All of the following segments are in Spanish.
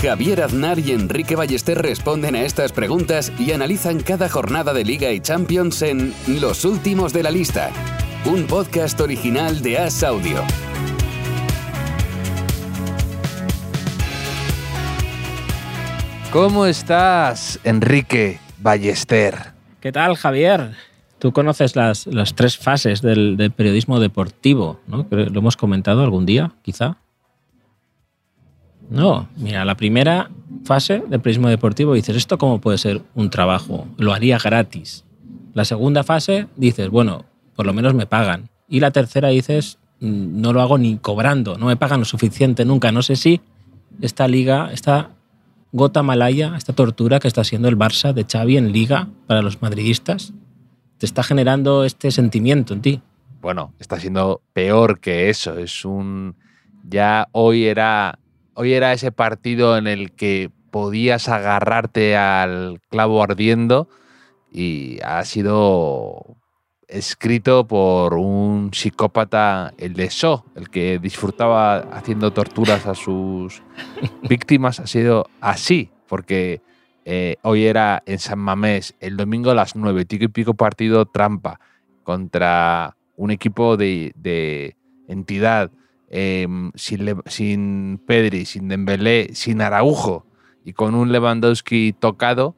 Javier Aznar y Enrique Ballester responden a estas preguntas y analizan cada jornada de Liga y Champions en Los Últimos de la Lista, un podcast original de As Audio. ¿Cómo estás, Enrique Ballester? ¿Qué tal, Javier? Tú conoces las, las tres fases del, del periodismo deportivo, ¿no? Lo hemos comentado algún día, quizá. No, mira, la primera fase del periodismo deportivo dices, ¿esto cómo puede ser un trabajo? Lo haría gratis. La segunda fase dices, bueno, por lo menos me pagan. Y la tercera dices, "Mm, no lo hago ni cobrando, no me pagan lo suficiente nunca. No sé si esta liga, esta gota malaya, esta tortura que está siendo el Barça de Xavi en liga para los madridistas, te está generando este sentimiento en ti. Bueno, está siendo peor que eso. Es un. Ya hoy era. Hoy era ese partido en el que podías agarrarte al clavo ardiendo y ha sido escrito por un psicópata, el de So, el que disfrutaba haciendo torturas a sus víctimas, ha sido así, porque eh, hoy era en San Mamés, el domingo a las 9, tico y pico partido trampa contra un equipo de, de entidad eh, sin, sin Pedri, sin Dembélé, sin Araujo y con un Lewandowski tocado,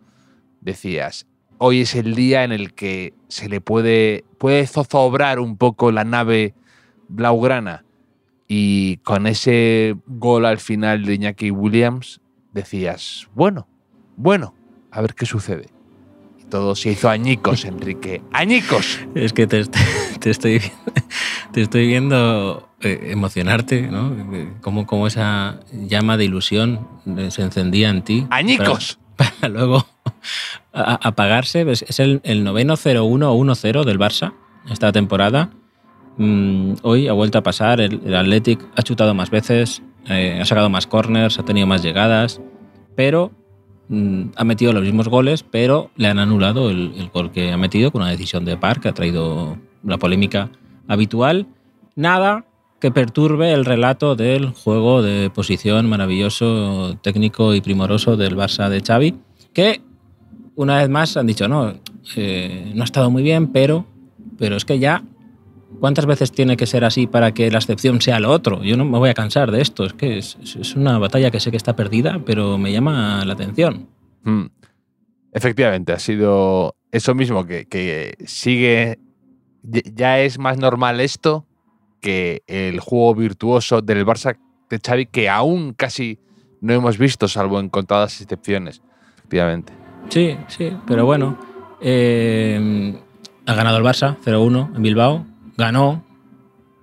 decías, hoy es el día en el que se le puede, puede zozobrar un poco la nave blaugrana y con ese gol al final de Iñaki Williams decías, bueno, bueno, a ver qué sucede. Todo se hizo añicos, Enrique. ¡Añicos! Es que te, te estoy, te estoy viendo eh, emocionarte, ¿no? Eh, Como, como esa llama de ilusión eh, se encendía en ti. ¡Añicos! Para, para luego apagarse. ¿Ves? Es el, el noveno 0-1-1-0 del Barça esta temporada. Mm, hoy ha vuelto a pasar. El, el Athletic ha chutado más veces, eh, ha sacado más corners, ha tenido más llegadas, pero ha metido los mismos goles, pero le han anulado el, el gol que ha metido con una decisión de par que ha traído la polémica habitual. Nada que perturbe el relato del juego de posición maravilloso, técnico y primoroso del Barça de Xavi, que una vez más han dicho, no, eh, no ha estado muy bien, pero, pero es que ya, ¿cuántas veces tiene que ser así para que la excepción sea lo otro? Yo no me voy a cansar de esto, es que es, es una batalla que sé que está perdida, pero me llama la atención. Mm. Efectivamente, ha sido eso mismo que, que sigue. ya- Ya es más normal esto que el juego virtuoso del Barça de Xavi, que aún casi no hemos visto, salvo en contadas excepciones. Efectivamente. Sí, sí, pero bueno, eh, ha ganado el Barça 0-1 en Bilbao, ganó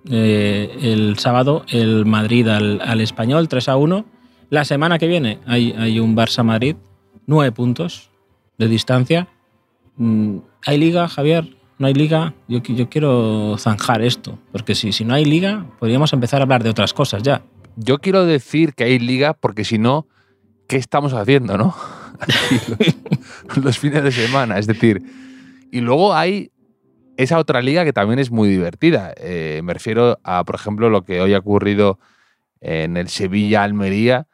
eh, el sábado el Madrid al, al Español 3-1. La semana que viene hay, hay un Barça-Madrid, nueve puntos de distancia. Mm, ¿Hay liga, Javier? ¿No hay liga? Yo, yo quiero zanjar esto, porque si, si no hay liga, podríamos empezar a hablar de otras cosas ya. Yo quiero decir que hay liga porque si no, ¿qué estamos haciendo, no? Los fines de semana. Es decir, y luego hay esa otra liga que también es muy divertida. Eh, me refiero a, por ejemplo, lo que hoy ha ocurrido en el Sevilla-Almería,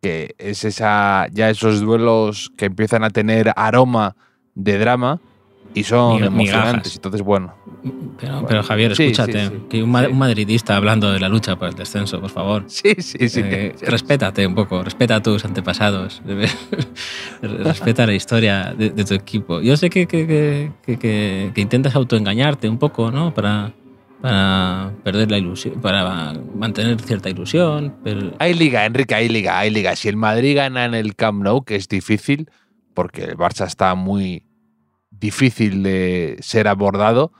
que es esa, ya esos duelos que empiezan a tener aroma de drama y son emocionantes. migajas. Entonces, bueno, Pero, pero Javier, Sí, sí, escúchate, sí. que un, ma- Sí. un madridista hablando de la lucha por el descenso, por favor. sí, sí, sí. Eh, respétate un poco, respeta a tus antepasados, respeta la historia de, de tu equipo. Yo sé que, que- que- que- que- que intentas autoengañarte un poco, ¿no? Para, para perder la ilusión, para mantener cierta ilusión, pero Hay liga, Enrique, hay liga, hay liga. Si el Madrid gana en el Camp Nou, que es difícil, porque el Barça está muy difícil de ser abordado,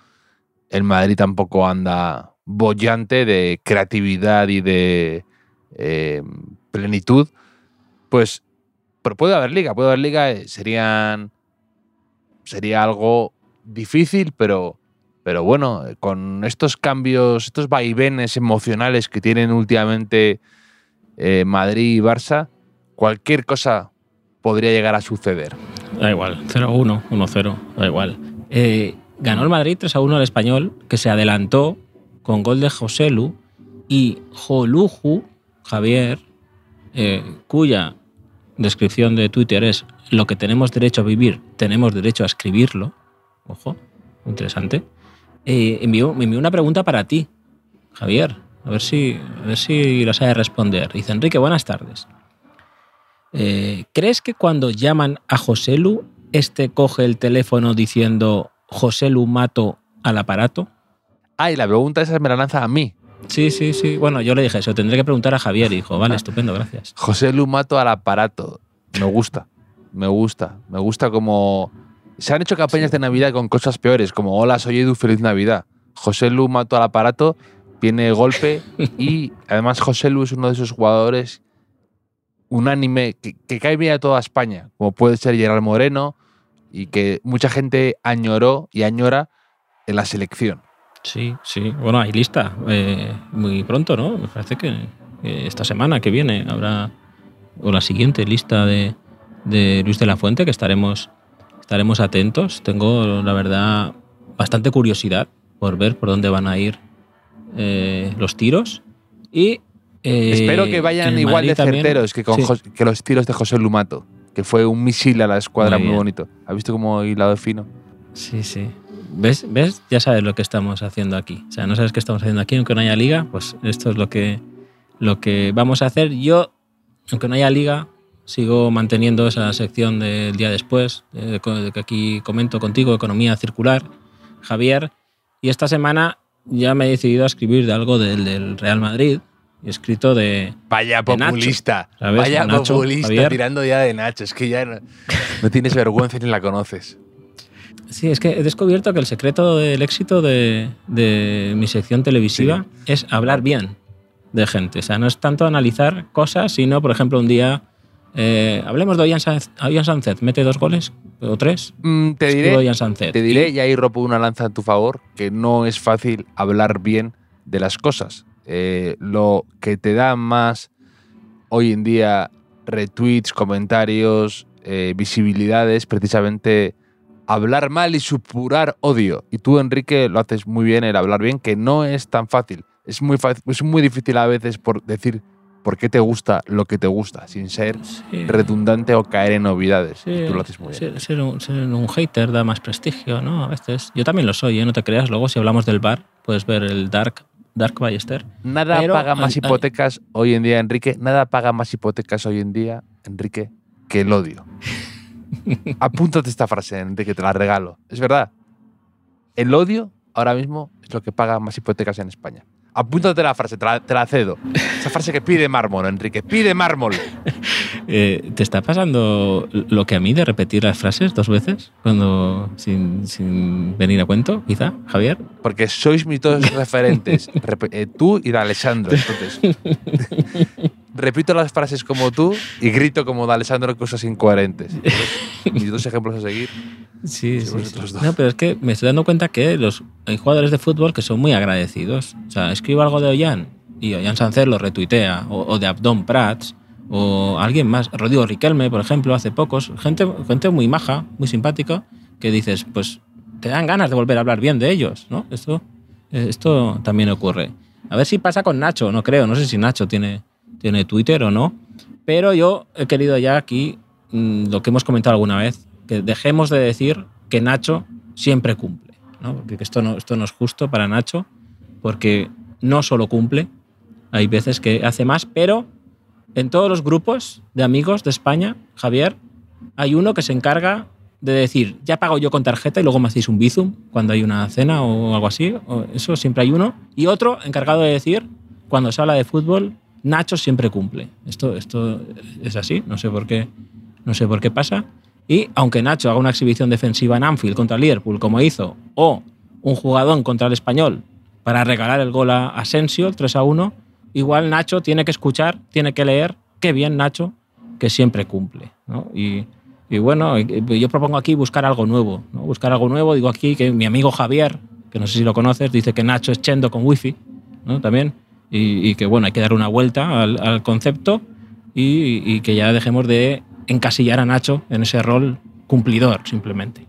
el Madrid tampoco anda bollante de creatividad y de eh, plenitud, pues, pero puede haber liga, puede haber liga, eh, serían, sería algo difícil, pero, pero bueno, con estos cambios, estos vaivenes emocionales que tienen últimamente eh, Madrid y Barça, cualquier cosa podría llegar a suceder. Da igual, 0-1, 1-0, da igual. Eh, ganó el Madrid 3-1 al español, que se adelantó con gol de Joselu y Joluju, Javier, eh, cuya descripción de Twitter es lo que tenemos derecho a vivir, tenemos derecho a escribirlo. Ojo, interesante. Eh, envió, me envió una pregunta para ti, Javier. A ver si, a ver si la sabe responder. Dice Enrique, buenas tardes. Eh, ¿Crees que cuando llaman a Joselu, este coge el teléfono diciendo Joselu mato al aparato? Ah, y la pregunta esa me la lanza a mí. Sí, sí, sí. Bueno, yo le dije eso, tendré que preguntar a Javier. Y dijo, vale, estupendo, gracias. José Lu mato al aparato. Me gusta, me gusta. Me gusta como... Se han hecho campañas de Navidad con cosas peores, como Hola, soy Edu, feliz Navidad. José Lu mato al aparato, viene golpe y además José Lu es uno de esos jugadores unánime que, que cae bien a toda España, como puede ser Gerard Moreno y que mucha gente añoró y añora en la selección. Sí, sí. Bueno, hay lista eh, muy pronto, ¿no? Me parece que, esta semana que viene habrá, o la siguiente lista de, de Luis de la Fuente, que estaremos, estaremos atentos. Tengo, la verdad, bastante curiosidad por ver por dónde van a ir eh, los tiros. Y eh, Espero que vayan en igual Madrid de también- certeros que, con Sí. Jos- que los tiros de José Lumato, que fue un misil a la escuadra Muy muy, bonito. ¿Has visto cómo hilado fino? Sí, sí. ¿Ves? ¿Ves? Ya sabes lo que estamos haciendo aquí. O sea, no sabes qué estamos haciendo aquí, aunque no haya liga, pues esto es lo que, lo que vamos a hacer. Yo, aunque no haya liga, sigo manteniendo esa sección del día después, eh, que aquí comento contigo, Economía Circular, Javier. Y esta semana ya me he decidido a escribir de algo del, del Real Madrid. Escrito de, Vaya De Nacho, populista. ¿sabes? Vaya Nacho, populista Javier. tirando ya de Nacho. Es que ya no, no tienes vergüenza ni la conoces. Sí, es que he descubierto que el secreto del éxito de, de mi sección televisiva es hablar bien de gente. O sea, no es tanto analizar cosas, sino, por ejemplo, un día eh, hablemos de Ollán Sánchez, mete dos goles o tres. Mm, te diré, te diré, y ahí rompo una lanza en tu favor, que no es fácil hablar bien de las cosas. Eh, lo que te da más hoy en día retweets, comentarios, eh, visibilidades, precisamente hablar mal y supurar odio. Y tú, Enrique, lo haces muy bien el hablar bien, que no es tan fácil. Es muy, fácil, es muy difícil a veces por decir por qué te gusta lo que te gusta, sin ser Sí, redundante o caer en novedades. sí, tú lo haces muy bien. ser, ser un, ser un hater da más prestigio, ¿no? A veces. Yo también lo soy, ¿eh? no te creas. Luego, si hablamos del bar, puedes ver el Dark, Dark Ballester. Nada Pero paga más hipotecas hoy en día, Enrique. Nada paga más hipotecas hoy en día, Enrique, que el odio. Apúntate esta frase, Enrique, te la regalo. Es verdad. El odio ahora mismo es lo que paga más hipotecas en España. Apúntate la frase, te la, te la cedo. Esa frase que pide mármol, Enrique. Pide mármol. Eh, ¿Te está pasando lo que a mí de repetir las frases dos veces? Cuando sin, sin venir a cuento, quizá, Javier. Porque sois mis dos referentes. Eh, tú y D'Alessandro. Entonces, repito las frases como tú y grito como D'Alessandro cosas incoherentes. Mis dos ejemplos a seguir. Sí, Sí, sí. No, pero es que me estoy dando cuenta que los, hay jugadores de fútbol que son muy agradecidos. O sea, escribo algo de Ollán y Ollán Sánchez lo retuitea, o, o de Abdón Prats, o alguien más, Rodrigo Riquelme, por ejemplo, hace pocos. Gente, gente muy maja, muy simpática, que dices, pues te dan ganas de volver a hablar bien de ellos, ¿no? Esto, eh, esto también ocurre. A ver si pasa con Nacho, no creo, no sé si Nacho tiene, tiene Twitter o no, pero yo he querido ya aquí mm, lo que hemos comentado alguna vez, que dejemos de decir que Nacho siempre cumple, ¿no? porque esto no, esto no es justo para Nacho, porque no solo cumple, hay veces que hace más, pero en todos los grupos de amigos de España, Javier, hay uno que se encarga de decir, ya pago yo con tarjeta y luego me hacéis un bizum cuando hay una cena o algo así, o eso siempre hay uno, y otro encargado de decir, cuando se habla de fútbol, Nacho siempre cumple. Esto, esto es así, no sé por qué, no sé por qué pasa. Y aunque Nacho haga una exhibición defensiva en Anfield contra Liverpool, como hizo, o un jugadón contra el Español para regalar el gol a Asensio, el 3 a 1, igual Nacho tiene que escuchar, tiene que leer, qué bien Nacho, que siempre cumple. ¿no? Y Y bueno, yo propongo aquí buscar algo nuevo. ¿no? Buscar algo nuevo. Digo aquí que mi amigo Javier, que no sé si lo conoces, dice que Nacho es Chendo con wifi, ¿no? También. Y, que bueno, hay que dar una vuelta al, concepto y, y, que ya dejemos de encasillar a Nacho en ese rol cumplidor, simplemente.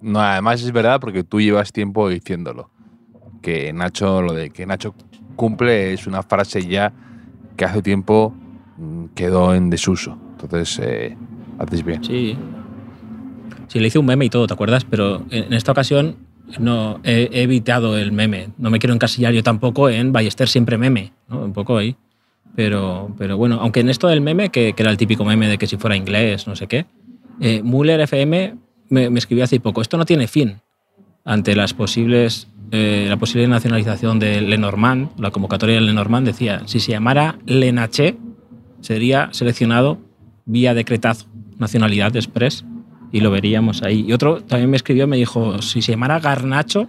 No, además es verdad porque tú llevas tiempo diciéndolo. Que Nacho, lo de que Nacho cumple es una frase ya que hace tiempo mm, quedó en desuso. Entonces, eh, haces bien. Sí. Sí, le hice un meme y todo, ¿te acuerdas? Pero en esta ocasión no he, evitado el meme. No me quiero encasillar yo tampoco en Ballester siempre meme, ¿no? Un poco ahí. Pero, pero bueno, aunque en esto del meme, que, era el típico meme de que si fuera inglés, no sé qué, eh, Muller FM me, me, escribió hace poco, esto no tiene fin ante las posibles, eh, la posible nacionalización de Lenormand, la convocatoria de Lenormand decía, si se llamara Lenaché, sería seleccionado vía decretazo, nacionalidad express, y lo veríamos ahí. Y otro también me escribió, me dijo, si se llamara Garnacho,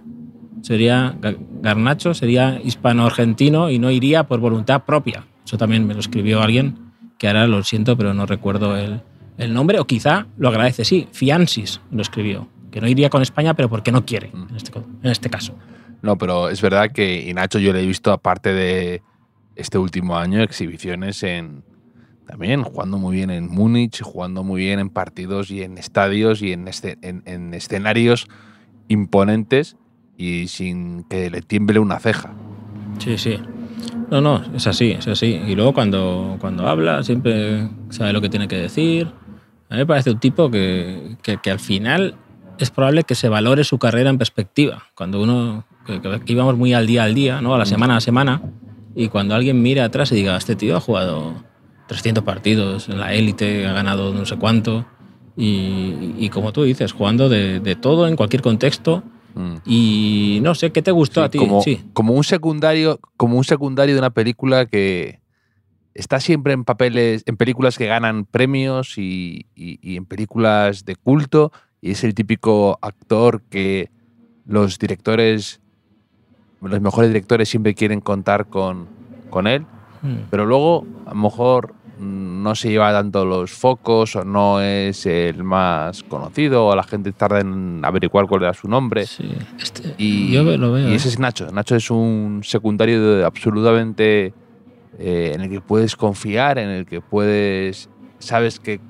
sería Garnacho, sería hispano-argentino y no iría por voluntad propia. Eso también me lo escribió alguien, que ahora lo siento, pero no recuerdo el, el nombre, o quizá lo agradece, sí, Fiancis lo escribió, que no iría con España, pero porque no quiere, en este, en este caso. No, pero es verdad que Nacho yo le he visto, aparte de este último año, exhibiciones en, también jugando muy bien en Múnich, jugando muy bien en partidos y en estadios y en, en, escenarios imponentes y sin que le tiemble una ceja. Sí, sí. No, no, es así, es así. Y luego cuando, cuando habla siempre sabe lo que tiene que decir. A mí me parece un tipo que, que, al final es probable que se valore su carrera en perspectiva. Cuando uno, que, íbamos muy al día al día, ¿no? a la mm. semana a semana, y cuando alguien mira atrás y diga, este tío ha jugado 300 partidos en la élite, ha ganado no sé cuánto. Y, como tú dices, jugando de, todo en cualquier contexto. Mm. Y no sé, ¿qué te gustó a ti? Como, como, un secundario, como un secundario de una película que está siempre en papeles, en películas que ganan premios y, en películas de culto. Y es el típico actor que los directores, los mejores directores siempre quieren contar con, con él. Mm. Pero luego, a lo mejor no se lleva tanto los focos o no es el más conocido o la gente tarda en averiguar cuál era su nombre. Sí, este, y, yo lo veo. Y ese ¿eh? es Nacho. Nacho es un secundario absolutamente eh, en el que puedes confiar, en el que puedes. Sabes que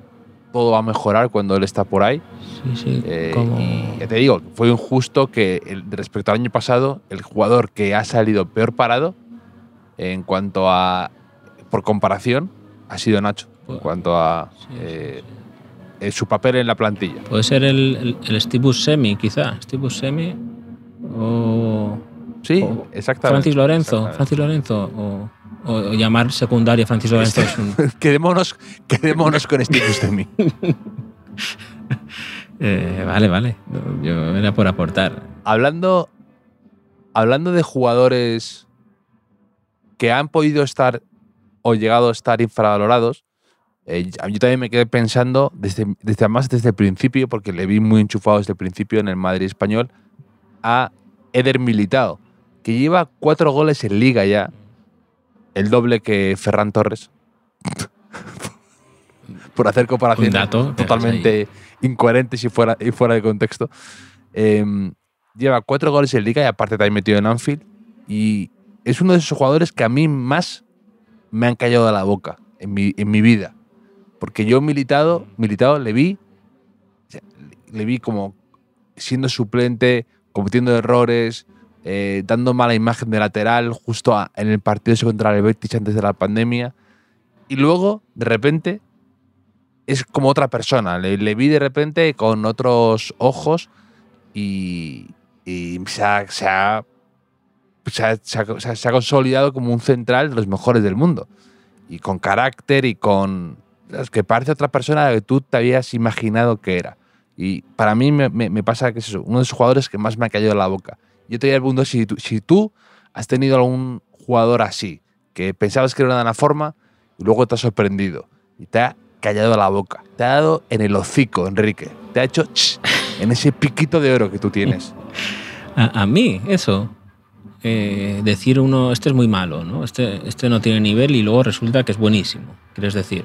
todo va a mejorar cuando él está por ahí. Sí, sí. Eh, y ya te digo, fue injusto que respecto al año pasado, el jugador que ha salido peor parado en cuanto a. por comparación, ha sido Nacho en cuanto a eh, eh, su papel en la plantilla. Puede ser el, el, Steve Semi, quizá. Steve Semi o. Sí, exactamente. Francis Lorenzo. Francis Lorenzo o, o, llamar secundaria Francis Lorenzo. quedémonos, quedémonos con Steve Buscemi. eh, vale, vale. Yo era por aportar. Hablando, hablando de jugadores que han podido estar o llegado a estar infravalorados. Eh, yo también me quedé pensando, desde, desde, además desde el principio, porque le vi muy enchufado desde el principio en el Madrid español, a Eder Militao, que lleva cuatro goles en liga ya, el doble que Ferran Torres. Por hacer comparaciones totalmente incoherentes y fuera, y fuera de contexto. Em, lleva cuatro goles en liga y aparte también metido en Anfield. Y es uno de esos jugadores que a mí más me han callado de la boca en mi, en mi vida. Porque yo militado, militado le vi, le vi como siendo suplente, cometiendo errores, eh, dando mala imagen de lateral justo en el partido contra el Betis antes de la pandemia. Y luego, de repente, es como otra persona. Le, vi de repente con otros ojos y, se, ha consolidado como un central de los mejores del mundo. Y con carácter y con. Que parece otra persona que tú te habías imaginado que era. Y para mí me, pasa que es uno de esos jugadores que más me ha caído en la boca. Yo te voy a preguntar si tú, si tú has tenido algún jugador así, que pensabas que era una forma y luego te ha sorprendido y te ha callado la boca. Te ha dado en el hocico, Enrique. Te ha hecho en ese piquito de oro que tú tienes. a mí, eso. Eh, decir uno, este es muy malo, ¿no? Este, este no tiene nivel y luego resulta que es buenísimo, quieres decir.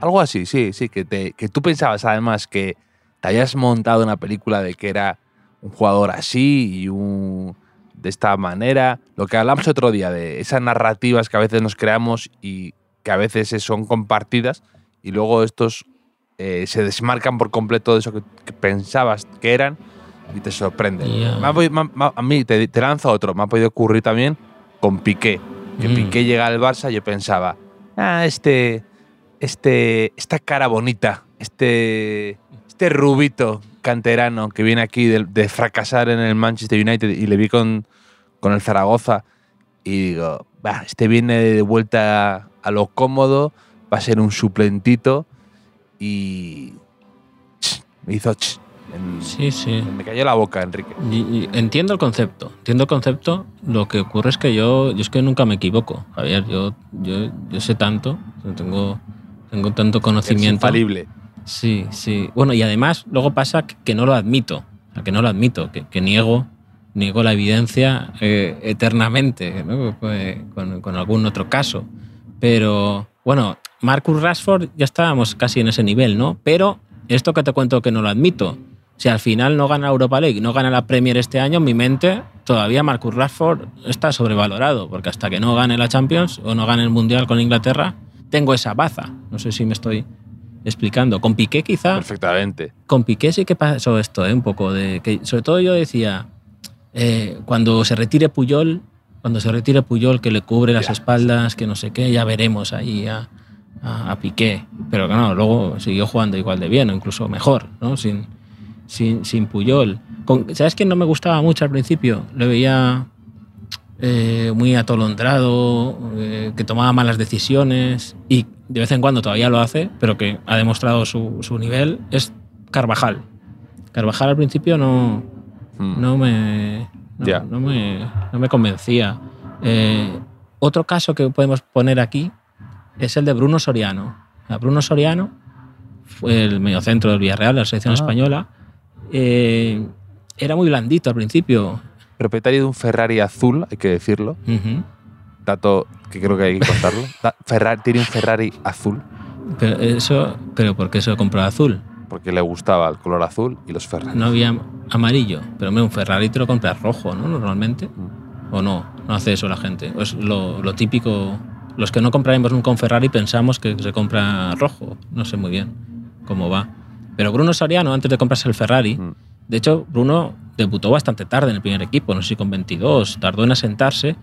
Algo así, sí, sí, que, te, que tú pensabas además que te hayas montado una película de que era un jugador así y un de esta manera. Lo que hablamos otro día de esas narrativas que a veces nos creamos y que a veces son compartidas y luego estos eh, se desmarcan por completo de eso que, que pensabas que eran y te sorprenden. Me ha me a mí te, te lanzo otro, me ha podido ocurrir también con Piqué. Que Mm. Piqué llega al Barça, yo pensaba, ah, este, este, esta cara bonita, este, este rubito canterano que viene aquí de, de fracasar en el Manchester United y le vi con, con el Zaragoza y digo, "Bah, este viene de vuelta a lo cómodo, va a ser un suplentito y ch, me hizo ch, en- Sí, sí. me cayó la boca, Enrique. Y- y entiendo el concepto, entiendo el concepto. Lo que ocurre es que yo, yo es que nunca me equivoco, Javier. Yo, yo, yo sé tanto, tengo, tengo tanto Es conocimiento. infalible. Sí, sí. Bueno, y además luego pasa que, no lo admito, que no lo admito, que, niego, niego la evidencia eh, eternamente, ¿no? Pues, con, con algún otro caso. Pero bueno, Marcus Rashford ya estábamos casi en ese nivel, ¿no? Pero esto que te cuento que no lo admito. Si al final no gana Europa League, no gana la Premier este año, en mi mente todavía Marcus Rashford está sobrevalorado, porque hasta que no gane la Champions o no gane el Mundial con Inglaterra, tengo esa baza. No sé si me estoy explicando. Con Piqué quizá, Perfectamente. con Piqué sí que pasó esto, ¿eh? un poco de que sobre todo yo decía eh, cuando se retire Puyol, cuando se retire Puyol que le cubre las Ya. espaldas, que no sé qué, ya veremos ahí a, a- a Piqué. Pero que no, luego siguió jugando igual de bien o incluso mejor, ¿no? Sin, sin, sin Puyol. Con- ¿Sabes quién no me gustaba mucho al principio? Lo veía eh, muy atolondrado, eh, que tomaba malas decisiones y de vez en cuando todavía lo hace, pero que ha demostrado su, su nivel, es Carvajal. Carvajal al principio no, Mm. no, me, no, me, no me convencía. Eh, otro caso que podemos poner aquí es el de Bruno Soriano. A Bruno Soriano fue el mediocentro del Villarreal, la selección Ah. española. Era muy blandito al principio. Propietario de un Ferrari azul, hay que decirlo. Dato que creo que hay que contarlo. Ferrari, tiene un Ferrari azul Pero eso, pero ¿por qué se lo compró azul? porque le gustaba el color azul y los Ferrari. No había amarillo. Pero un Ferrari te lo compras rojo, ¿no? Normalmente. ¿O no? No hace eso la gente. Es lo, lo típico. Los que no compraremos nunca un Ferrari pensamos que se compra rojo. No sé muy bien cómo va. Pero Bruno Soriano, antes de comprarse el Ferrari, Mm. de hecho, Bruno debutó bastante tarde en el primer equipo, no sé si con 22, tardó en asentarse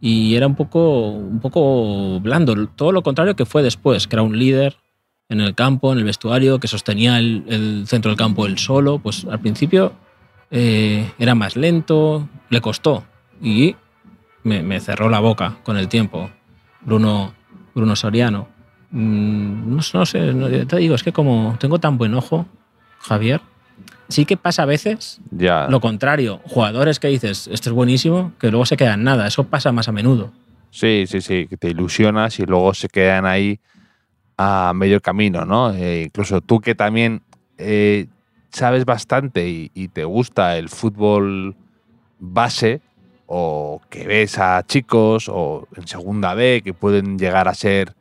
y era un poco, un poco blando. Todo lo contrario que fue después, que era un líder en el campo, en el vestuario, que sostenía el, centro del campo él solo. Pues al principio eh, era más lento, le costó y me, me cerró la boca con el tiempo. Bruno, Bruno Soriano. Mm, No, no sé, no, te digo, es que como tengo tan buen ojo, Javier, sí que pasa a veces Ya. lo contrario. Jugadores que dices, esto es buenísimo, que luego se quedan nada. Eso pasa más a menudo. Sí, sí, sí, que te ilusionas y luego se quedan ahí a medio camino, ¿no? Eh, incluso tú que también eh, sabes bastante y, y te gusta el fútbol base o que ves a chicos o en segunda B que pueden llegar a ser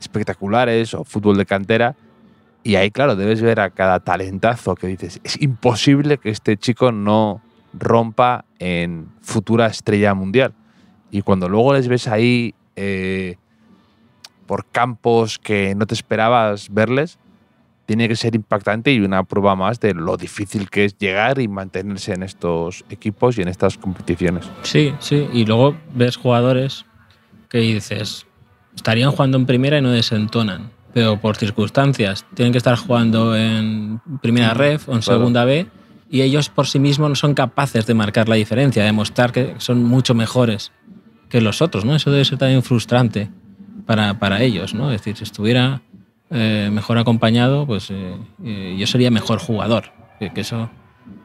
espectaculares o fútbol de cantera y ahí claro debes ver a cada talentazo que dices es imposible que este chico no rompa en futura estrella mundial y cuando luego les ves ahí eh, por campos que no te esperabas verles, tiene que ser impactante y una prueba más de lo difícil que es llegar y mantenerse en estos equipos y en estas competiciones. Sí, sí. Y luego ves jugadores que dices, estarían jugando en primera y no desentonan. Pero por circunstancias tienen que estar jugando en primera ref o en Claro. segunda B y ellos por sí mismos no son capaces de marcar la diferencia, de demostrar que son mucho mejores que los otros, ¿no? Eso debe ser también frustrante para, para ellos, ¿no? Es decir, si estuviera eh, mejor acompañado, pues eh, eh, yo sería mejor jugador. Que, que eso,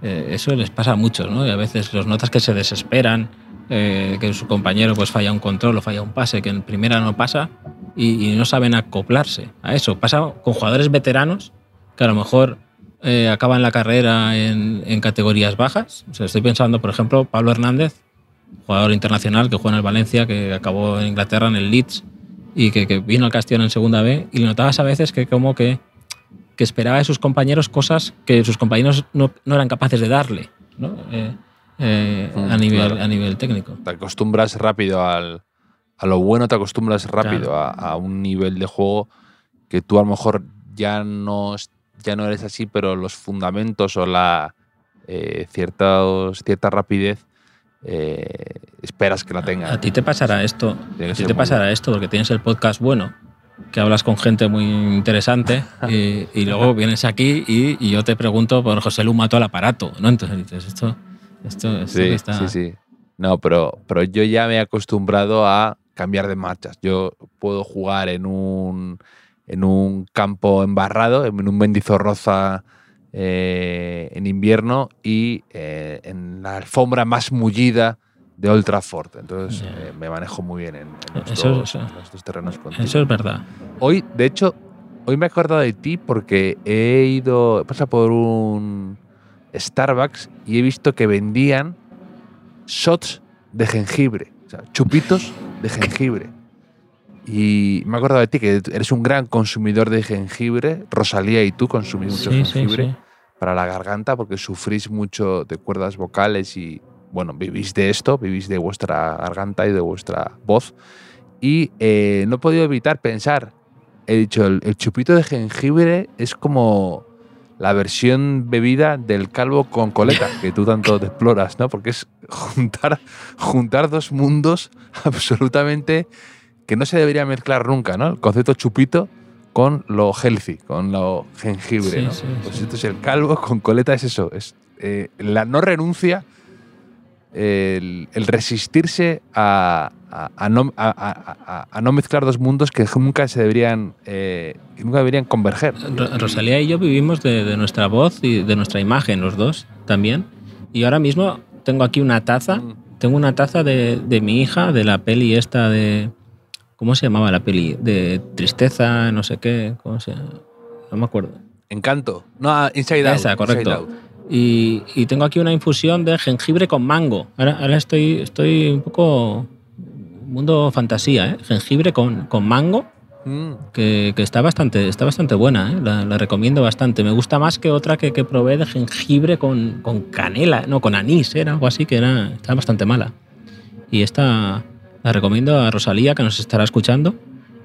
eso les pasa a muchos, ¿no? Y a veces los notas que se desesperan, eh, que su compañero pues falla un control o falla un pase que en primera no pasa y, no saben acoplarse a eso. Pasa con jugadores veteranos que a lo mejor eh, acaban la carrera en, categorías bajas. O sea, estoy pensando, por ejemplo, Pablo Hernández, jugador internacional que juega en el Valencia, que acabó en Inglaterra en el Leeds y que, vino al Castellón en segunda B y le notabas a veces que como que, que esperaba de sus compañeros cosas que sus compañeros no, eran capaces de darle. Eh, eh, Mm, a, nivel, claro. a nivel técnico. Te acostumbras rápido al, a lo bueno, te acostumbras rápido Claro. a, a un nivel de juego que tú a lo mejor ya no, ya no eres así, pero los fundamentos o la eh, ciertos, cierta rapidez eh, esperas que la tenga. A ti te pasará esto, a ti te pasará esto porque tienes el podcast bueno, que hablas con gente muy interesante y, y luego vienes aquí y, y yo te pregunto por José Lu mató al aparato, ¿no? Entonces dices, esto, esto, esto Sí, está... sí, sí. No, pero, pero yo ya me he acostumbrado a cambiar de marchas. Yo puedo jugar en un, en un campo embarrado, en un Mendizorroza eh, en invierno y eh, en la alfombra más mullida de Old Trafford. Entonces eh, me manejo muy bien en, en Eso- eso- dos terrenos contigo. Eso es verdad. Hoy, de hecho, hoy me he acordado de ti porque he ido, he pasado por un Starbucks y he visto que vendían shots de jengibre, o sea, chupitos de jengibre. Y me he acordado de ti que eres un gran consumidor de jengibre. Rosalía y tú consumís mucho Sí, sí, jengibre sí. para la garganta porque sufrís mucho de cuerdas vocales y, bueno, vivís de esto, vivís de vuestra garganta y de vuestra voz. Y eh, no he podido evitar pensar, he dicho, el, el chupito de jengibre es como la versión bebida del calvo con coleta, que tú tanto deploras, ¿no? Porque es juntar, juntar dos mundos absolutamente que no se debería mezclar nunca, ¿no? El concepto chupito con lo healthy, con lo jengibre, Sí, ¿no? sí, pues sí. esto es el calvo con coleta, es eso, es eh, la no renuncia, el, el resistirse a, a- a no, a- no mezclar dos mundos que nunca se deberían, eh, que nunca deberían converger. Ro- Rosalía y yo vivimos de, de nuestra voz y de nuestra imagen, los dos también. Y ahora mismo tengo aquí una taza. Mm. Tengo una taza de, de mi hija, de la peli esta de. ¿Cómo se llamaba la peli? De tristeza, no sé qué. ¿Cómo se No me acuerdo. Encanto. No, Inside Out. Esa, Inside correcto. Out. Y, y tengo aquí una infusión de jengibre con mango. Ahora, ahora estoy, estoy un poco. Mundo fantasía, ¿eh? Jengibre con, con mango. Mm. que, que está bastante está bastante buena, ¿eh? la, la recomiendo bastante. Me gusta más que otra que, que probé de jengibre con, con canela, no, con anís, era algo así que era, está bastante mala. Y esta la recomiendo a Rosalía, que nos estará escuchando,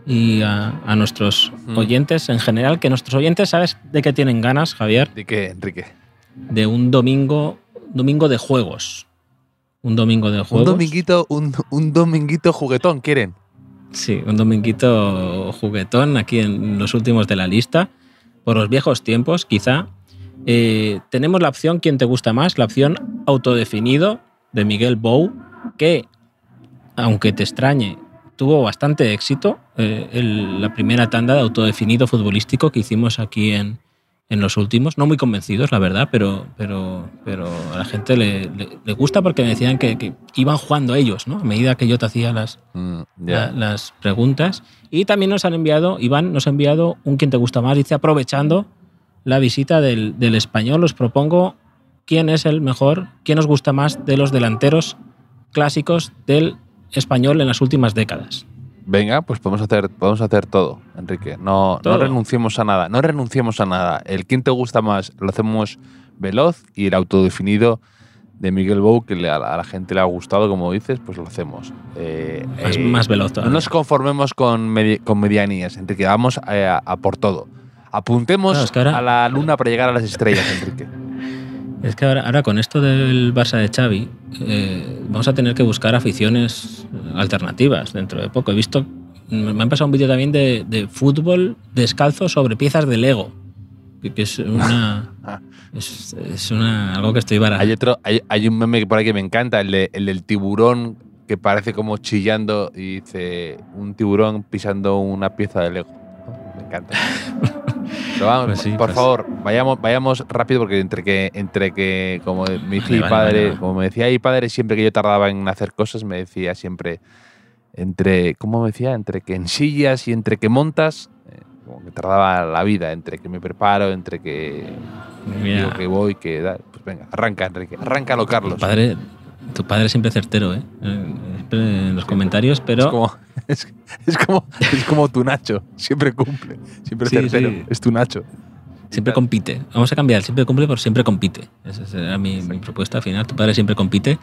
y a, a nuestros Mm. oyentes en general, que nuestros oyentes, ¿sabes de qué tienen ganas, Javier? ¿De qué, Enrique? De un domingo, domingo de juegos. Un domingo de Un juegos. dominguito, un, un dominguito juguetón, ¿quieren? Sí, un dominguito juguetón aquí en los últimos de la lista. Por los viejos tiempos, quizá. Eh, tenemos la opción ¿Quién te gusta más? La opción autodefinido de Miguel Bou, que, aunque te extrañe, tuvo bastante éxito. Eh, el- la primera tanda de autodefinido futbolístico que hicimos aquí en, en los últimos. No muy convencidos, la verdad, pero, pero, pero a la gente le, le- le gusta porque me decían que, que iban jugando ellos, ¿no? A medida que yo te hacía las, Mm, la- las preguntas. Y también nos han enviado, Iván nos ha enviado un quien te gusta más. Dice, aprovechando la visita del, del español, os propongo quién es el mejor, quién os gusta más de los delanteros clásicos del español en las últimas décadas. Venga, pues podemos hacer, podemos hacer todo, Enrique. No, no renunciemos a nada, no renunciemos a nada. El quién te gusta más lo hacemos veloz y el autodefinido de Miguel Bou, que le- a la, a la gente le ha gustado, como dices, pues lo hacemos. Eh, Más, eh, más veloz no nos conformemos con, medi- con medianías, Enrique. Vamos a, a por todo. Apuntemos Claro, es que ahora- a la luna para llegar a las estrellas, Enrique. Es que ahora, ahora con esto del Barça de Xavi, eh, vamos a tener que buscar aficiones alternativas dentro de poco. He visto, me han pasado un vídeo también de, de fútbol descalzo sobre piezas de Lego, que, que es una... Es, es una, algo que estoy Hay, barajando. otro, hay, hay un meme por ahí que me encanta, el, de- el del tiburón que parece como chillando y dice un tiburón pisando una pieza de Lego. Me encanta. Pero vamos, sí, por pues- favor, vayamos, vayamos rápido porque entre que, entre que como Vale, mi vale, padre, vale, como me decía mi padre siempre que yo tardaba en hacer cosas, me decía siempre entre, ¿cómo me decía? Entre que ensillas y entre que montas, eh, como que tardaba la vida, entre que me preparo, entre que Mira, digo que voy, que da. Pues venga, arranca, Enrique. Arráncalo, Carlos. padre, tu padre siempre certero, ¿eh? En los comentarios, pero Es como, Es, es como, es como tu Nacho, siempre cumple, siempre Sí, tercero, sí. es tu Nacho. Siempre compite. Vamos a cambiar, siempre cumple por siempre compite. Esa será mi, mi propuesta final. Tu padre siempre compite.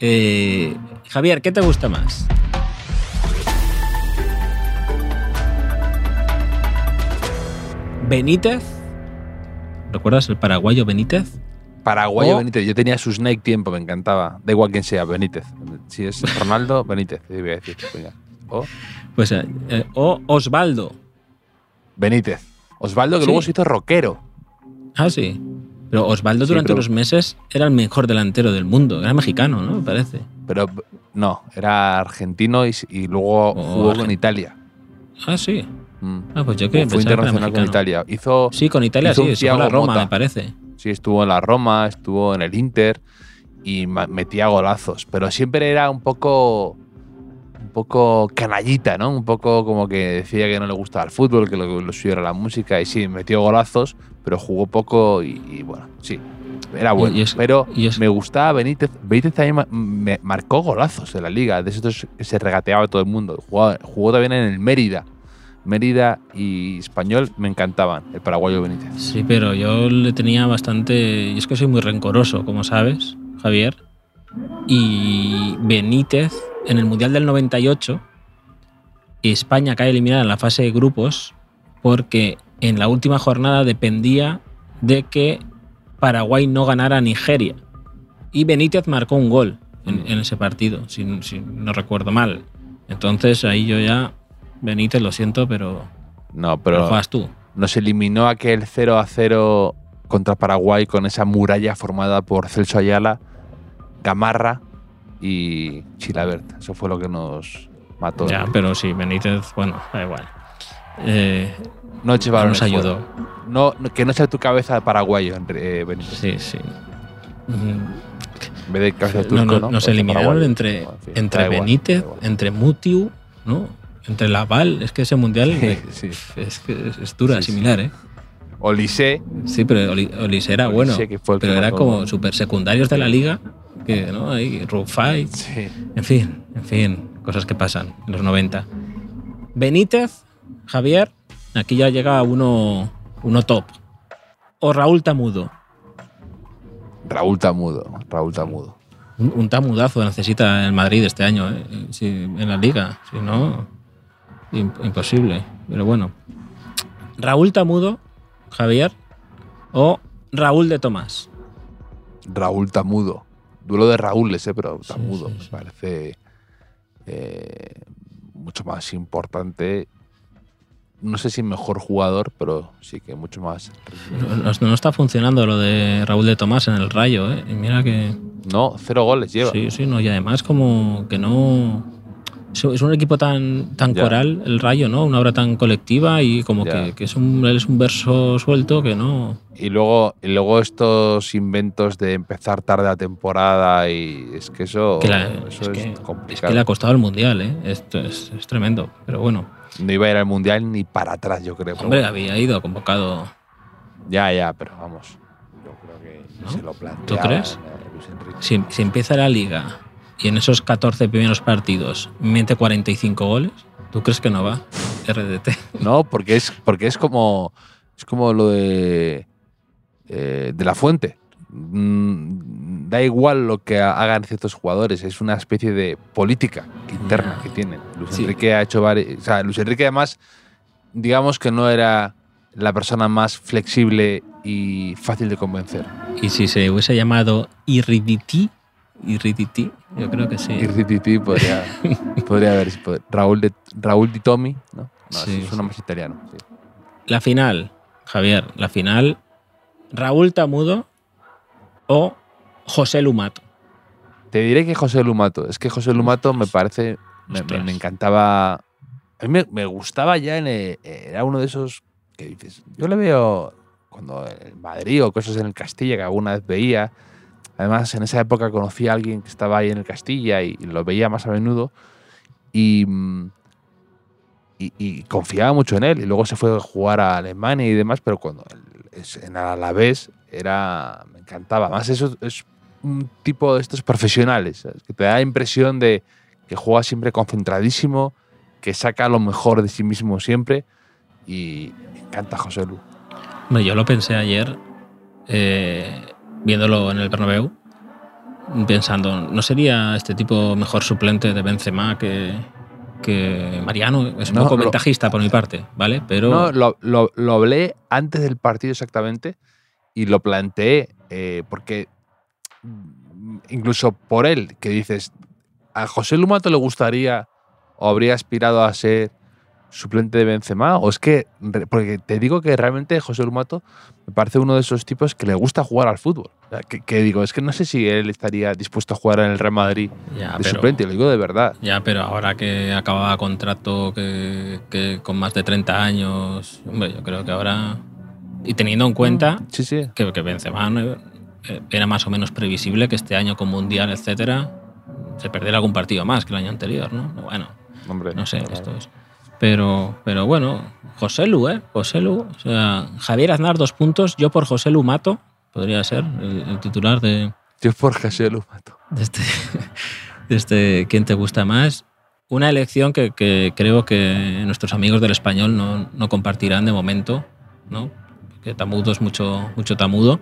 Eh, Javier, ¿qué te gusta más? Benítez. ¿Recuerdas el paraguayo Benítez? Paraguayo O- Benítez, yo tenía su Snake tiempo, me encantaba. Da igual quién sea, Benítez. Si es Ronaldo, Benítez, sí, voy a decir. venga. O Pues, eh, eh, o Osvaldo. Benítez. Osvaldo, que Sí. luego se hizo rockero. Ah, sí. Pero Osvaldo Sí, durante pero- unos meses era el mejor delantero del mundo. Era mexicano, ¿no? Me parece. Pero no, era argentino y, luego jugó con argen- Italia. Ah, sí. Mm. Ah, pues yo que Fue internacional con. Italia. Hizo, Sí, con Italia Hizo sí. Se fue a Roma, me parece. Sí, estuvo en la Roma, estuvo en el Inter y metía golazos. Pero siempre era un poco. Un poco canallita, ¿no? Un poco como que decía que no le gustaba el fútbol, que lo, lo suyo era la música. Y sí, metió golazos, pero jugó poco y, y bueno, sí. Era bueno. y es- pero y es- me gustaba Benítez. Benítez también me marcó golazos en la liga. De esos que se regateaba todo el mundo. Jugó, jugó también en el Mérida. Mérida y Español me encantaban, el paraguayo Benítez. Sí, pero yo le tenía bastante. Y es que soy muy rencoroso, como sabes, Javier. Y Benítez, en el Mundial del 98, España cae eliminada en la fase de grupos porque en la última jornada dependía de que Paraguay no ganara a Nigeria. Y Benítez marcó un gol en, ese partido, si no recuerdo mal. Entonces ahí yo ya, Benítez, lo siento, pero, No, pero juegas tú. nos eliminó aquel 0 a 0 contra Paraguay con esa muralla formada por Celso Ayala, Gamarra y Chilabert. Eso fue lo que nos mató. Ya, pero sí, Benítez, bueno, da igual. Eh, no nos ayudó. No, no- que no sea tu cabeza paraguayo, eh, Benítez. Sí, sí. En vez de cabeza no, turco, no, ¿no? nos Cabeza eliminaron entre, entre Benítez, entre Mutiu, ¿no? Entre Laval. Es que ese mundial Sí, sí. es, que es, es dura, similar, ¿eh? Olise, Sí, pero Oli- Olise era Olise, bueno. que fue el pero era como super secundarios de la liga. Que, ¿no? Ahí, Rufai. sí. En fin, en fin, cosas que pasan en los 90. Benítez, Javier, aquí ya llega uno, uno top. O Raúl Tamudo. Raúl Tamudo, Raúl Tamudo. Un, un tamudazo necesita el Madrid este año, ¿eh? Sí, en la liga. Si no, imposible. Pero bueno. Raúl Tamudo, Javier, o Raúl de Tomás. Raúl Tamudo. Duelo de Raúl, ese, pero Sí, Tamudo sí, me parece eh, mucho más importante. No sé si mejor jugador, pero sí que mucho más. No, no- no está funcionando lo de Raúl de Tomás en el Rayo, ¿eh? Y mira que. No, cero goles lleva. Sí, sí, no. Y además, como que no. Es es un equipo tan, tan Ya. coral, el Rayo, ¿no? Una obra tan colectiva y como Ya. que, que es, un, es un verso suelto que no. Y luego, y luego estos inventos de empezar tarde la temporada y es que eso, Que la- eso es, es, que, es complicado. que le ha costado el mundial, ¿eh? Esto es, es tremendo. Pero bueno, No iba a ir al mundial ni para atrás, yo creo. hombre, bueno. había ido convocado. Ya, ya, pero vamos. Yo creo que ¿No? se lo plantea. ¿Tú crees? Enrique. Si, si empieza la liga y en esos 14 primeros partidos mete 45 goles, ¿tú crees que no va? RDT. No, porque es, porque es como. Es como lo de. eh, de la fuente. Mm, da igual lo que ha- hagan ciertos jugadores, es una especie de política interna que tienen. Luis Sí. Enrique ha hecho varios. O sea, Luis Enrique, además, digamos que no era la persona más flexible y fácil de convencer. Y si se hubiese llamado Irriditi, Irriditi, yo creo que sí. Y Rititi podría, podría haber. Raúl, de, Raúl Di Tomi, ¿no? No, Sí, es uno sí. más italiano. sí. La final, Javier, la final, Raúl Tamudo o José Lumato. Te diré que José Lumato. Es que José Lumato me parece. Me, me- encantaba. A mí me, me gustaba ya. En el- era uno de esos que dices. Yo le veo cuando en Madrid o cosas en el Castilla que alguna vez veía. Además, en esa época conocí a alguien que estaba ahí en el Castilla y, lo veía más a menudo. Y, mm, confiaba mucho en él. Y luego se fue a jugar a Alemania y demás, pero cuando en Alavés era. Me encantaba. Además, eso es un tipo de estos profesionales, que te da la impresión de que juega siempre concentradísimo que saca lo mejor de sí mismo siempre y me encanta José Lu. Yo lo pensé ayer, eh, viéndolo en el Bernabéu, pensando, ¿no sería este tipo mejor suplente de Benzema que, que Mariano? Es un No, poco lo- ventajista por mi parte, ¿vale? Pero No, lo, lo- lo hablé antes del partido exactamente y lo planteé eh, porque mm, incluso por él, que dices, ¿a José Lumato le gustaría o habría aspirado a ser suplente de Benzema? O es que, porque te digo que realmente José Lumato me parece uno de esos tipos que le gusta jugar al fútbol. O sea, que, que digo, es que no sé si él estaría dispuesto a jugar en el Real Madrid ya, de pero, suplente, lo digo de verdad. ya, pero ahora que acababa contrato que, que con más de 30 años, hombre, yo creo que ahora... Y teniendo en cuenta Sí, sí. que, que Benzema. Eh, era más o menos previsible que este año con Mundial, etcétera, se perdiera algún partido más que el año anterior, ¿no? Bueno, Hombre, no sé, esto es. Pero, pero bueno, José Lu, ¿eh? José Lu. O sea, Javier Aznar, dos puntos. Yo por José Lu mato. Podría ser el, el titular de, Yo por José Lumato. de este, de este ¿Quién te gusta más? Una elección que, que creo que nuestros amigos del español no, no compartirán de momento, ¿no? Porque Tamudo es mucho, mucho tamudo.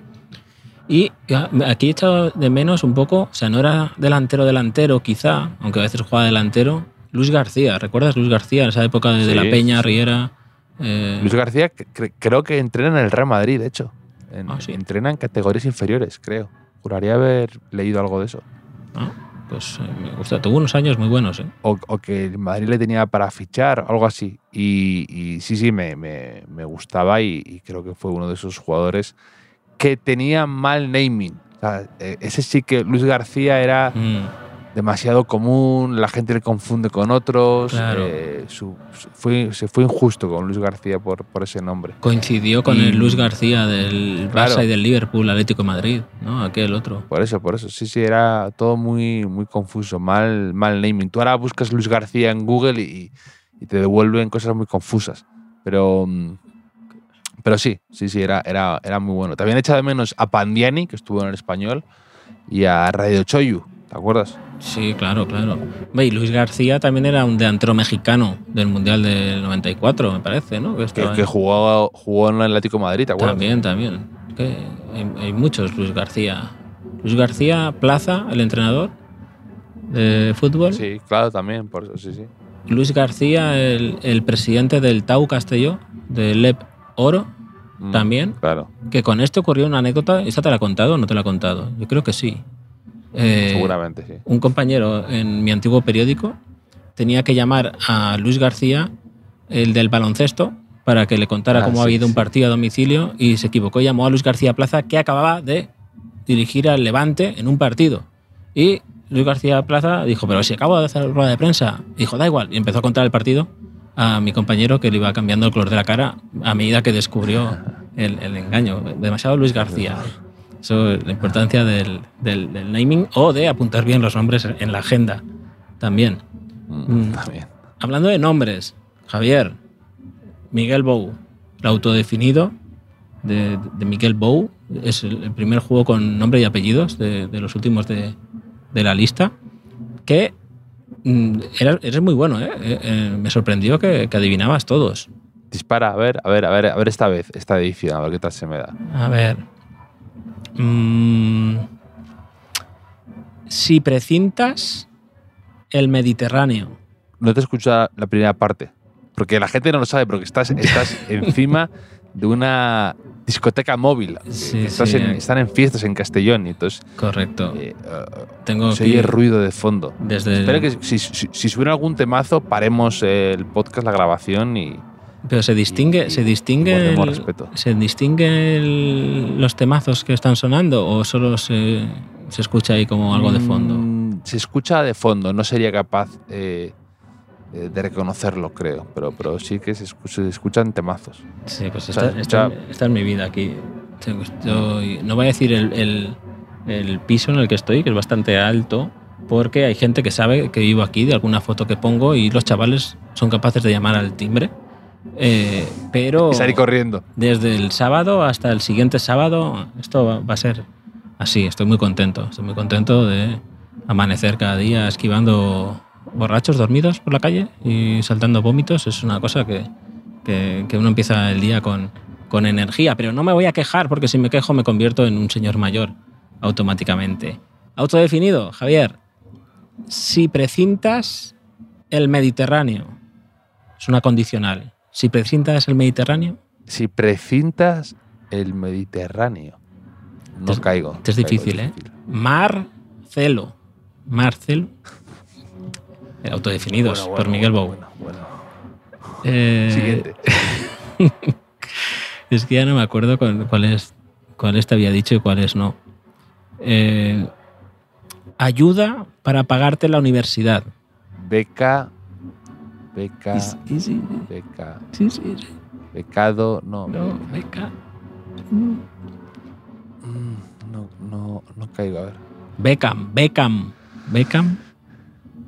Y ya, aquí he echado de menos un poco, o sea, no era delantero delantero quizá, aunque a veces juega delantero, Luis García. ¿Recuerdas Luis García en esa época de, la Peña. Riera? Eh, Luis García cre- cre- creo que entrena en el Real Madrid, de hecho. En- Ah, sí. Entrena en categorías inferiores, creo. Juraría haber leído algo de eso. ah, pues eh, me gusta. Tuvo unos años muy buenos, ¿eh? O, o que el Madrid le tenía para fichar, algo así. Y, y sí, sí, me, me- me gustaba y, y creo que fue uno de esos jugadores que tenía mal naming. O sea, eh, ese sí que Luis García era Mm. Demasiado común, la gente le confunde con otros. Claro. eh, su- su- fue, se fue injusto con Luis García por, por ese nombre. Coincidió con Y- el Luis García del Claro. Barça y del Liverpool, Atlético de Madrid, ¿no? Aquel otro. Por eso, por eso. Sí, sí, era todo muy, muy confuso. Mal, mal naming. Tú ahora buscas Luis García en Google y, y te devuelven cosas muy confusas. Pero, mm, pero sí, sí, sí, era, era, era muy bueno. También echa de menos a Pandiani, que estuvo en el español, y a Radio Choyu. ¿Te acuerdas? Sí, claro, claro. Y Luis García también era un delantero mexicano del Mundial del 94, me parece, ¿no? Que Que, que ahí. jugó, en el Atlético de Madrid, ¿te acuerdas? También, también. Que hay, hay muchos Luis García. Luis García Plaza, el entrenador de fútbol. Sí, claro, también, por eso, sí, sí. Luis García, el, el presidente del Tau Castelló, del LEP Oro, Mm, también. Claro, Que con esto ocurrió una anécdota. ¿Esta te la ha contado o no te la ha contado? Yo creo que sí. Eh, seguramente, sí. un compañero en mi antiguo periódico tenía que llamar a Luis García, el del baloncesto, para que le contara Ah, cómo sí, había ido un sí. partido a domicilio y se equivocó. Llamó a Luis García Plaza, que acababa de dirigir al Levante en un partido. Y Luis García Plaza dijo, pero si acabo de hacer rueda de prensa. Dijo, da igual. Y empezó a contar el partido a mi compañero que le iba cambiando el color de la cara a medida que descubrió el, el engaño. Demasiado Luis García. Eso es la importancia del, del- del naming o de apuntar bien los nombres en la agenda también. Mm, Mm. También. Hablando de nombres, Javier, Miguel Bou, el autodefinido de, de Miguel Bou, es el, primer juego con nombre y apellidos de, de los últimos de, de la lista, que mm, eres muy bueno, ¿eh? Eh, eh, me sorprendió que, que adivinabas todos. Dispara, a ver, a ver, a ver, a ver esta vez, esta edición, a ver qué tal se me da. A ver. Mm, si precintas el Mediterráneo. No te escucha la primera parte, porque la gente no lo sabe, porque estás, estás encima de una discoteca móvil. Sí, estás sí. en- están en fiestas en Castellón y entonces Correcto. eh, Tengo se oye ruido de fondo. desde Espero que si, si, si algún temazo, paremos el podcast, la grabación y, Pero se distingue, y- se distingue, el- respeto. se distingue el- los temazos que están sonando o solo se, se escucha ahí como algo de fondo. Mm, se escucha de fondo, no sería capaz eh, eh, de reconocerlo, creo, pero, pero sí que se, escu- se escuchan temazos. Sí, pues o sea, esta, esta- ya- esta es mi vida aquí. Estoy- no voy a decir el, el- el piso en el que estoy, que es bastante alto, porque hay gente que sabe que vivo aquí de alguna foto que pongo y los chavales son capaces de llamar al timbre. Eh, pero Y salir corriendo. desde el sábado hasta el siguiente sábado, esto va, va a ser así. Estoy muy contento. Estoy muy contento de amanecer cada día esquivando borrachos dormidos por la calle y saltando vómitos es una cosa que, que- que uno empieza el día con, con energía. Pero no me voy a quejar porque si me quejo me convierto en un señor mayor automáticamente. Autodefinido, Javier. Si precintas el Mediterráneo, es una condicional. Si precintas el Mediterráneo, Si precintas el Mediterráneo. No Es- caigo. es caigo, difícil, ¿eh? Marcelo. Marcelo. El autodefinidos Bueno, por Miguel Bou. bueno, bueno. Eh, Siguiente. Es que ya no me acuerdo cuál- cuáles te había dicho y cuáles no. Eh, ayuda para pagarte la universidad. Beca. Beca. Sí, Beca. sí, sí, sí. Becado. No. No, beca. Mm, No, no, no caigo. A ver. Beckham, Beckham, Beckham,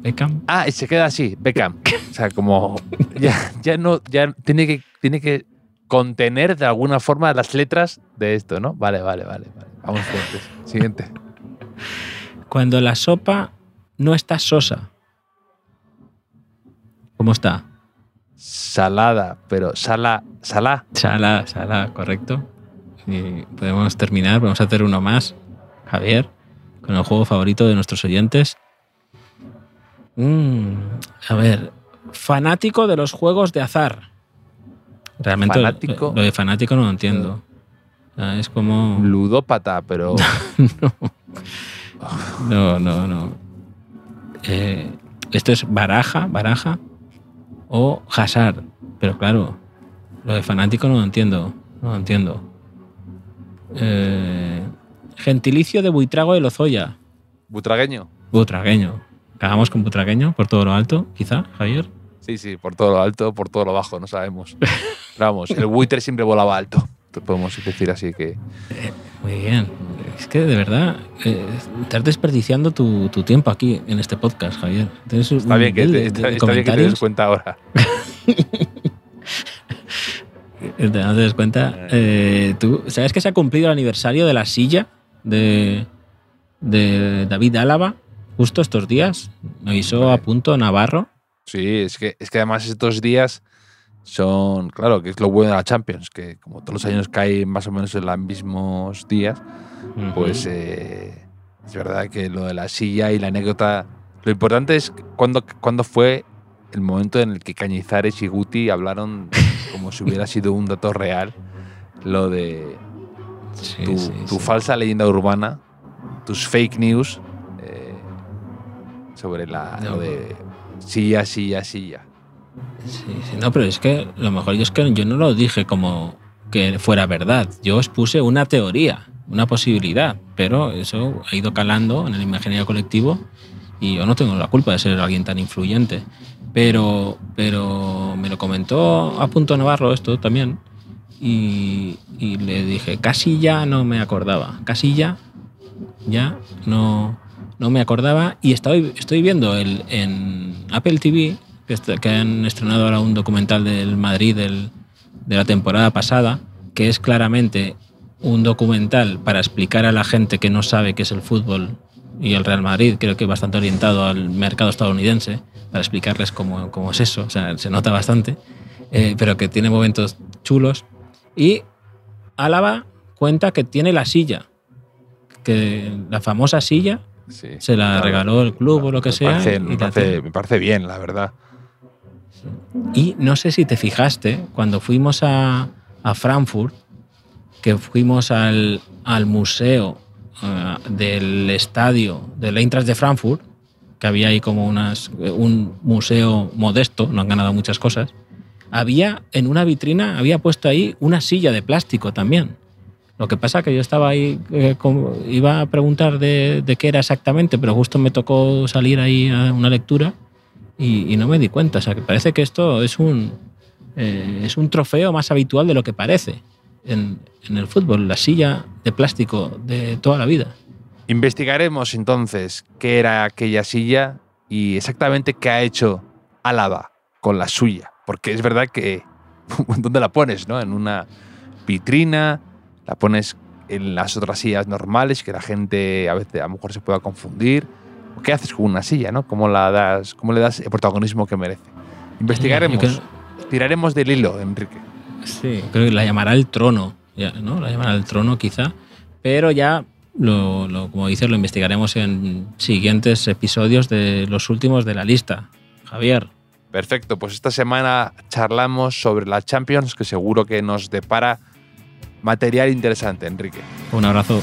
Beckham. Ah, y se queda así, Beckham. O sea, como ya, ya no, ya tiene que, tiene que contener de alguna forma las letras de esto, ¿no? Vale, vale, vale. vale. Vamos. Siguiente. Cuando la sopa no está sosa. ¿Cómo está? Salada, pero sala, salá. Sala, sala, correcto. Y podemos terminar, vamos a hacer uno más, Javier, con el juego favorito de nuestros oyentes. Mm, a ver, fanático de los juegos de azar. Realmente Fanático. Lo, de fanático no lo entiendo. Es como... Ludópata, pero No, no, no. Eh, esto es baraja, baraja o Hazard. Pero claro, lo de fanático no lo entiendo. No lo entiendo. Eh, gentilicio de Buitrago de Lozoya. butragueño. Butragueño. Acabamos con Butragueño por todo lo alto, quizá, Javier. Sí, sí, por todo lo alto, por todo lo bajo, no sabemos. Pero vamos, el buitre siempre volaba alto. Podemos decir así que. Muy bien. Es que de verdad, eh, estás desperdiciando tu, tu tiempo aquí en este podcast, Javier. Tienes Está bien que te, está, de está bien que te des cuenta ahora. ¿Te das cuenta? Eh, ¿tú, ¿Sabes que se ha cumplido el aniversario de la silla de, de David Álava justo estos días? Me avisó a punto Navarro. Sí, es que, es que además estos días son, claro, que es lo bueno de la Champions, que como todos los años cae más o menos en los mismos días, pues eh, es verdad que lo de la silla y la anécdota, lo importante es cuando, cuando fue el momento en el que Cañizares y Guti hablaron como si hubiera sido un dato real, lo de Sí, tu, sí, tu sí. falsa leyenda urbana, tus fake news eh, sobre la, No. lo de silla, silla, silla. Sí, sí. No, pero es que lo mejor yo es que yo no lo dije como que fuera verdad. Yo os puse una teoría, una posibilidad, pero eso ha ido calando en el imaginario colectivo y yo no tengo la culpa de ser alguien tan influyente. Pero, pero me lo comentó a punto Navarro esto también y, y le dije, casi ya no me acordaba, casi ya, ya no, no me acordaba y estoy, estoy viendo el, en Apple TV que, est- que han estrenado ahora un documental del Madrid del- de la temporada pasada, que es claramente un documental para explicar a la gente que no sabe qué es el fútbol y el Real Madrid, creo que bastante orientado al mercado estadounidense, para explicarles cómo, cómo es eso, o sea, se nota bastante, eh, pero que tiene momentos chulos. Y Álava cuenta que tiene la silla, que la famosa silla Sí, se la claro. regaló el club o lo que Me sea. parece- me, parece, me parece bien, la verdad. Y no sé si te fijaste, cuando fuimos a, a Frankfurt, que fuimos al, al museo eh, del estadio del Eintracht de Frankfurt, que había ahí como unas, un museo modesto, no han ganado muchas cosas, había en una vitrina, había puesto ahí una silla de plástico también. Lo que pasa que yo estaba ahí, eh, iba a preguntar de, de qué era exactamente, pero justo me tocó salir ahí a una lectura y, y no me di cuenta. O sea, que parece que esto es un, eh, es un trofeo más habitual de lo que parece en, en el fútbol, la silla de plástico de toda la vida. Investigaremos entonces qué era aquella silla y exactamente qué ha hecho Álava con la suya. Porque es verdad que. ¿Dónde la pones? ¿no? En una vitrina, la pones en las otras sillas normales, que la gente a veces a lo mejor se pueda confundir. ¿Qué haces con una silla, no? ¿Cómo, la das, cómo le das el protagonismo que merece? Investigaremos. Tiraremos del hilo, Enrique. Sí, creo que la llamará el trono, ya, ¿no? La llamará el trono quizá, pero ya, lo, lo- como dices, lo investigaremos en siguientes episodios de los últimos de la lista. Javier, Perfecto, pues esta semana charlamos sobre la Champions, que seguro que nos depara material interesante, Enrique. un abrazo.